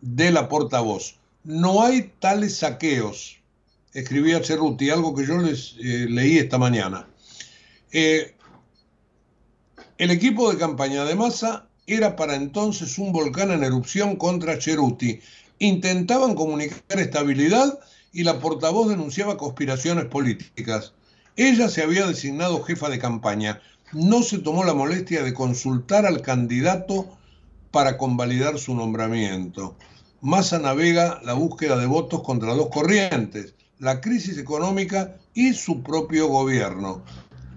de la portavoz. No hay tales saqueos, escribía Cerruti, algo que yo les eh, leí esta mañana. Eh, el equipo de campaña de Massa era para entonces un volcán en erupción contra Cerruti. Intentaban comunicar estabilidad y la portavoz denunciaba conspiraciones políticas. Ella se había designado jefa de campaña. No se tomó la molestia de consultar al candidato para convalidar su nombramiento. Massa navega la búsqueda de votos contra dos corrientes, la crisis económica y su propio gobierno.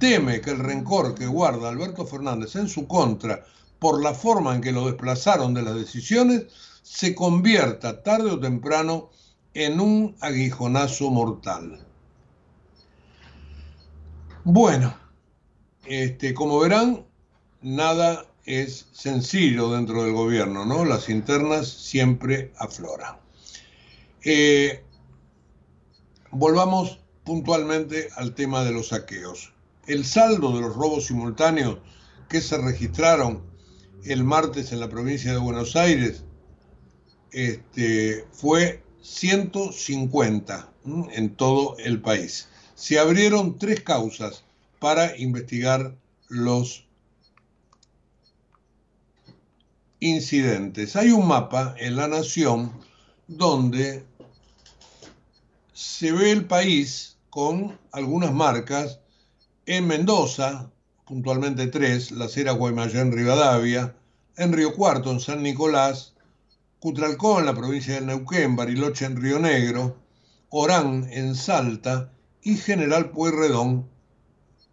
Teme que el rencor que guarda Alberto Fernández en su contra por la forma en que lo desplazaron de las decisiones se convierta tarde o temprano en un aguijonazo mortal. Bueno, este, como verán, nada es sencillo dentro del gobierno, ¿no? Las internas siempre afloran. Eh, volvamos puntualmente al tema de los saqueos. El saldo de los robos simultáneos que se registraron el martes en la provincia de Buenos Aires este, fue 150 ¿m? en todo el país. Se abrieron tres causas para investigar los incidentes. Hay un mapa en La Nación donde se ve el país con algunas marcas en Mendoza, puntualmente tres, La Cera, Guaymallén, Rivadavia, en Río Cuarto, en San Nicolás, Cutralcó en la provincia de Neuquén, Bariloche en Río Negro, Orán en Salta y General Pueyrredón,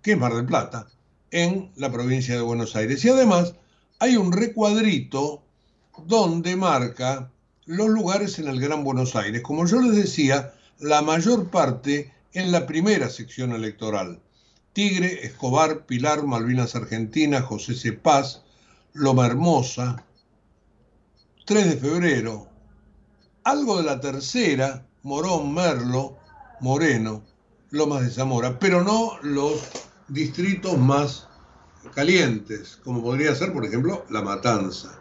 que es Mar del Plata, en la provincia de Buenos Aires. Y además hay un recuadrito donde marca los lugares en el Gran Buenos Aires. Como yo les decía, la mayor parte en la primera sección electoral. Tigre, Escobar, Pilar, Malvinas Argentina, José C. Loma Hermosa, 3 de febrero, algo de la tercera, Morón, Merlo, Moreno, Lomas de Zamora, pero no los distritos más calientes, como podría ser, por ejemplo, La Matanza.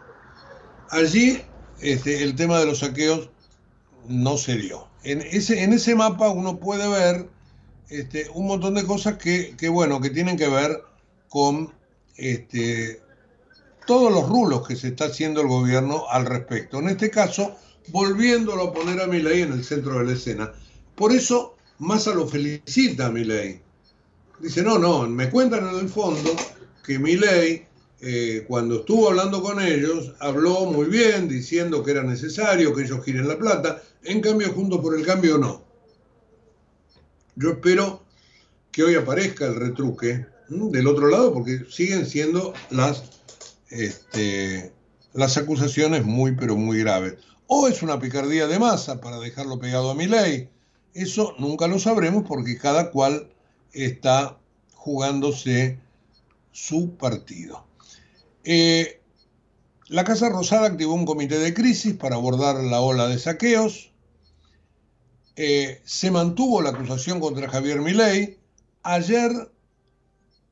Allí este, el tema de los saqueos no se dio. En ese, en ese mapa uno puede ver este, un montón de cosas que, que, bueno, que tienen que ver con este, todos los rulos que se está haciendo el gobierno al respecto. En este caso, volviéndolo a poner a Milei en el centro de la escena. Por eso, Massa lo felicita a Milei. Dice, no, no, me cuentan en el fondo que Milei, eh, cuando estuvo hablando con ellos, habló muy bien, diciendo que era necesario que ellos giren la plata. En cambio, Juntos por el Cambio no. Yo espero que hoy aparezca el retruque del otro lado, porque siguen siendo las, este, las acusaciones muy, pero muy graves. O es una picardía de masa para dejarlo pegado a mi ley. Eso nunca lo sabremos porque cada cual está jugándose su partido. Eh, la Casa Rosada activó un comité de crisis para abordar la ola de saqueos. Eh, se mantuvo la acusación contra Javier Milei. Ayer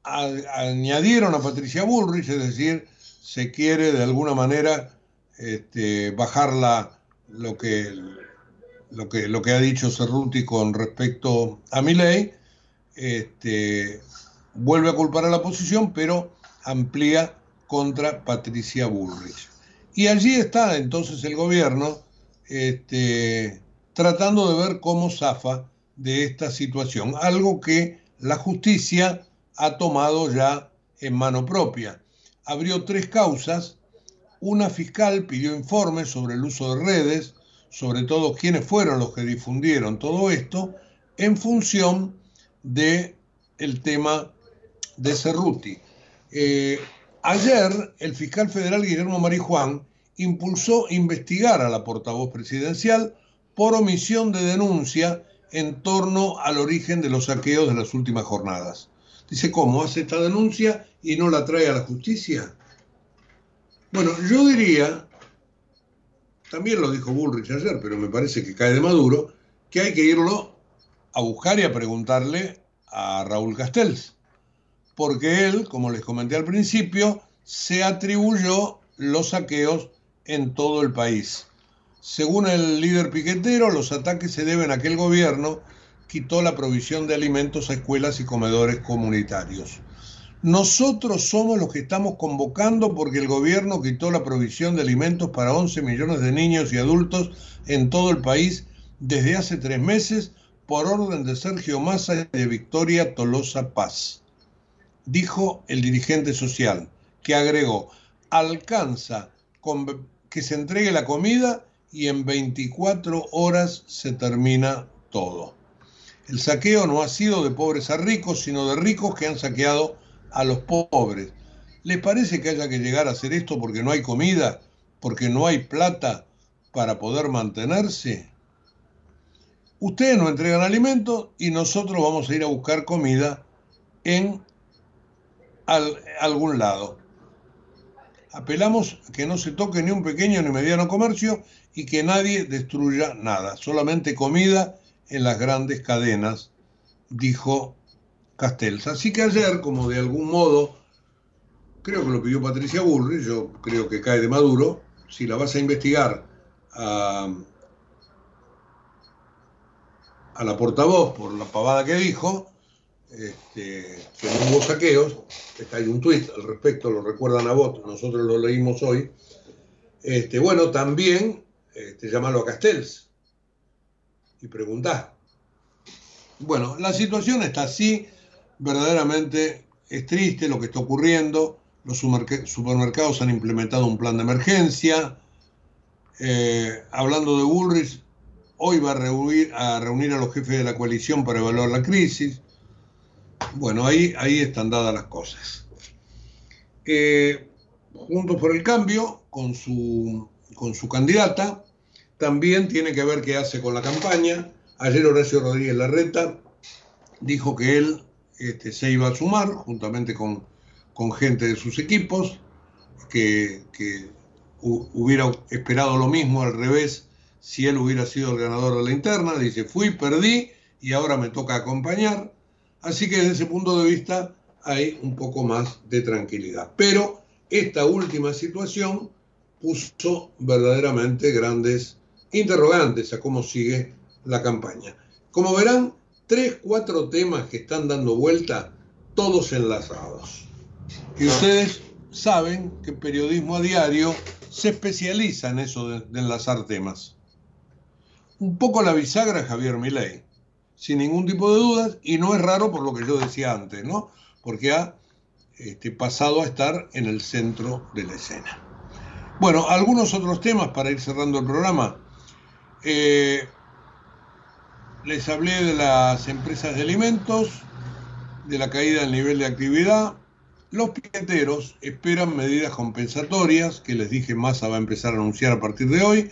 añadieron a Patricia Bullrich, es decir, se quiere de alguna manera este, bajar la, lo, que, lo, que, lo que ha dicho Cerruti con respecto a Milei. Este, vuelve a culpar a la oposición, pero amplía contra Patricia Bullrich. Y allí está entonces el gobierno este, tratando de ver cómo zafa de esta situación, algo que la justicia ha tomado ya en mano propia. Abrió tres causas, una fiscal pidió informes sobre el uso de redes, sobre todo quiénes fueron los que difundieron todo esto, en función de el tema de Cerruti. Eh, ayer el fiscal federal Guillermo Marijuán impulsó investigar a la portavoz presidencial por omisión de denuncia en torno al origen de los saqueos de las últimas jornadas. Dice, ¿cómo hace esta denuncia y no la trae a la justicia? Bueno, yo diría, también lo dijo Bullrich ayer, pero me parece que cae de Maduro, que hay que irlo a buscar y a preguntarle a Raúl Castells, porque él, como les comenté al principio, se atribuyó los saqueos en todo el país. Según el líder piquetero, los ataques se deben a que el gobierno quitó la provisión de alimentos a escuelas y comedores comunitarios. Nosotros somos los que estamos convocando porque el gobierno quitó la provisión de alimentos para 11 millones de niños y adultos en todo el país desde hace tres meses por orden de Sergio Massa y de Victoria Tolosa Paz. Dijo el dirigente social, que agregó, alcanza que se entregue la comida y en 24 horas se termina todo. El saqueo no ha sido de pobres a ricos, sino de ricos que han saqueado a los pobres. ¿Les parece que haya que llegar a hacer esto porque no hay comida, porque no hay plata para poder mantenerse? Ustedes no entregan alimentos y nosotros vamos a ir a buscar comida en al- algún lado. Apelamos a que no se toque ni un pequeño ni mediano comercio y que nadie destruya nada, solamente comida en las grandes cadenas, dijo Castells. Así que ayer, como de algún modo, creo que lo pidió Patricia Bullrich, yo creo que cae de Maduro, si la vas a investigar a, la portavoz por la pavada que dijo, este, que no hubo saqueos, hay un tuit al respecto, lo recuerdan a vos, nosotros lo leímos hoy, este, bueno, también este, llámalo a Castells y preguntá. Bueno, la situación está así, verdaderamente es triste lo que está ocurriendo, los supermerc- supermercados han implementado un plan de emergencia, eh, hablando de Bullrich, hoy va a reunir, a reunir a los jefes de la coalición para evaluar la crisis. Bueno, ahí, ahí están dadas las cosas. Eh, Juntos por el Cambio, con su, con su candidata, también tiene que ver qué hace con la campaña. Ayer Horacio Rodríguez Larreta dijo que él este, se iba a sumar juntamente con, con gente de sus equipos, que, que hu- hubiera esperado lo mismo al revés si él hubiera sido el ganador de la interna. Dice, fui, perdí y ahora me toca acompañar. Así que desde ese punto de vista hay un poco más de tranquilidad. Pero esta última situación puso verdaderamente grandes interrogantes a cómo sigue la campaña. Como verán, tres, cuatro temas que están dando vuelta, todos enlazados. Y ustedes saben que periodismo a diario se especializa en eso de, de enlazar temas. Un poco la bisagra Javier Milei, sin ningún tipo de dudas, y no es raro por lo que yo decía antes, ¿no? Porque ha este, pasado a estar en el centro de la escena. Bueno, algunos otros temas para ir cerrando el programa. Eh, les hablé de las empresas de alimentos, de la caída del nivel de actividad. Los piqueteros esperan medidas compensatorias, que les dije Massa va a empezar a anunciar a partir de hoy.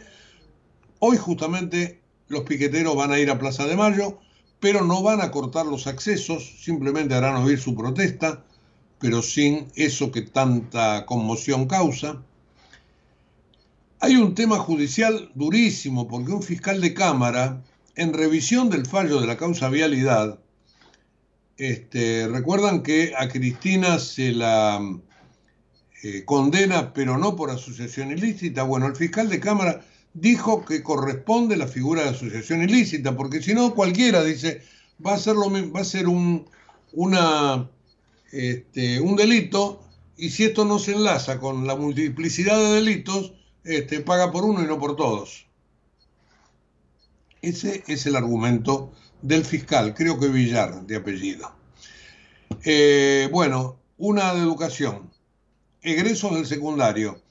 Hoy justamente los piqueteros van a ir a Plaza de Mayo, pero no van a cortar los accesos, simplemente harán oír su protesta pero sin eso que tanta conmoción causa. Hay un tema judicial durísimo porque un fiscal de Cámara, en revisión del fallo de la causa vialidad, este, recuerdan que a Cristina se la eh, condena, pero no por asociación ilícita. Bueno, el fiscal de Cámara dijo que corresponde la figura de asociación ilícita, porque si no, cualquiera dice, va a ser, lo, va a ser este, un delito, y si esto no se enlaza con la multiplicidad de delitos, este, paga por uno y no por todos. Ese es el argumento del fiscal, creo que Villar, de apellido. Eh, bueno, una de educación. Egresos del secundario.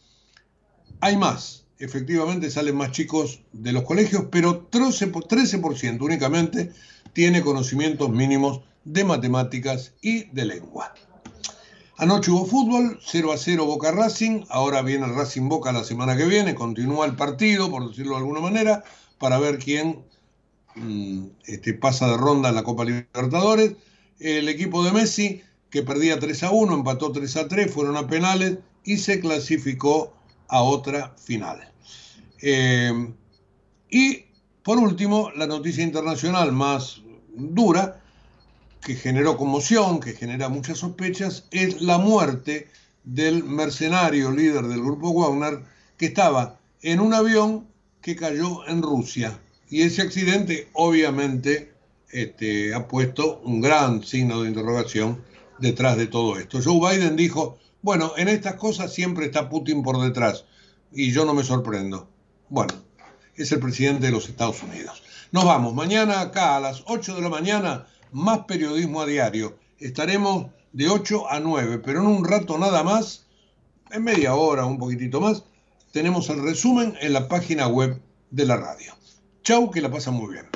Hay más. Efectivamente salen más chicos de los colegios, pero 13%, 13% únicamente tiene conocimientos mínimos de matemáticas y de lengua. Anoche hubo fútbol, 0 a 0 Boca Racing, ahora viene el Racing Boca la semana que viene, continúa el partido, por decirlo de alguna manera, para ver quién mm, este, pasa de ronda en la Copa Libertadores. El equipo de Messi, que perdía 3 a 1, empató 3 a 3, fueron a penales y se clasificó a otra final. Eh, y por último, la noticia internacional más dura, que generó conmoción, que genera muchas sospechas, es la muerte del mercenario líder del grupo Wagner, que estaba en un avión que cayó en Rusia. Y ese accidente obviamente este, ha puesto un gran signo de interrogación detrás de todo esto. Joe Biden dijo, bueno, en estas cosas siempre está Putin por detrás y yo no me sorprendo. Bueno, es el presidente de los Estados Unidos. Nos vamos, mañana acá a las 8 de la mañana, más periodismo a diario. Estaremos de 8 a 9, pero en un rato nada más, en media hora, un poquitito más, tenemos el resumen en la página web de la radio. Chau, que la pasan muy bien.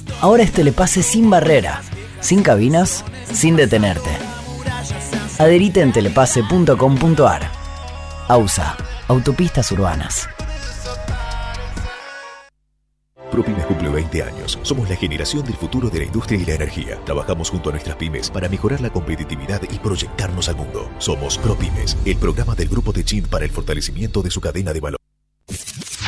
ahora es telepase sin barrera, sin cabinas, sin detenerte. Adherite en telepase.com.ar. AUSA, Autopistas Urbanas. ProPymes cumple 20 años. Somos la generación del futuro de la industria y la energía. Trabajamos junto a nuestras pymes para mejorar la competitividad y proyectarnos al mundo. Somos ProPymes, el programa del Grupo de para el fortalecimiento de su cadena de valor.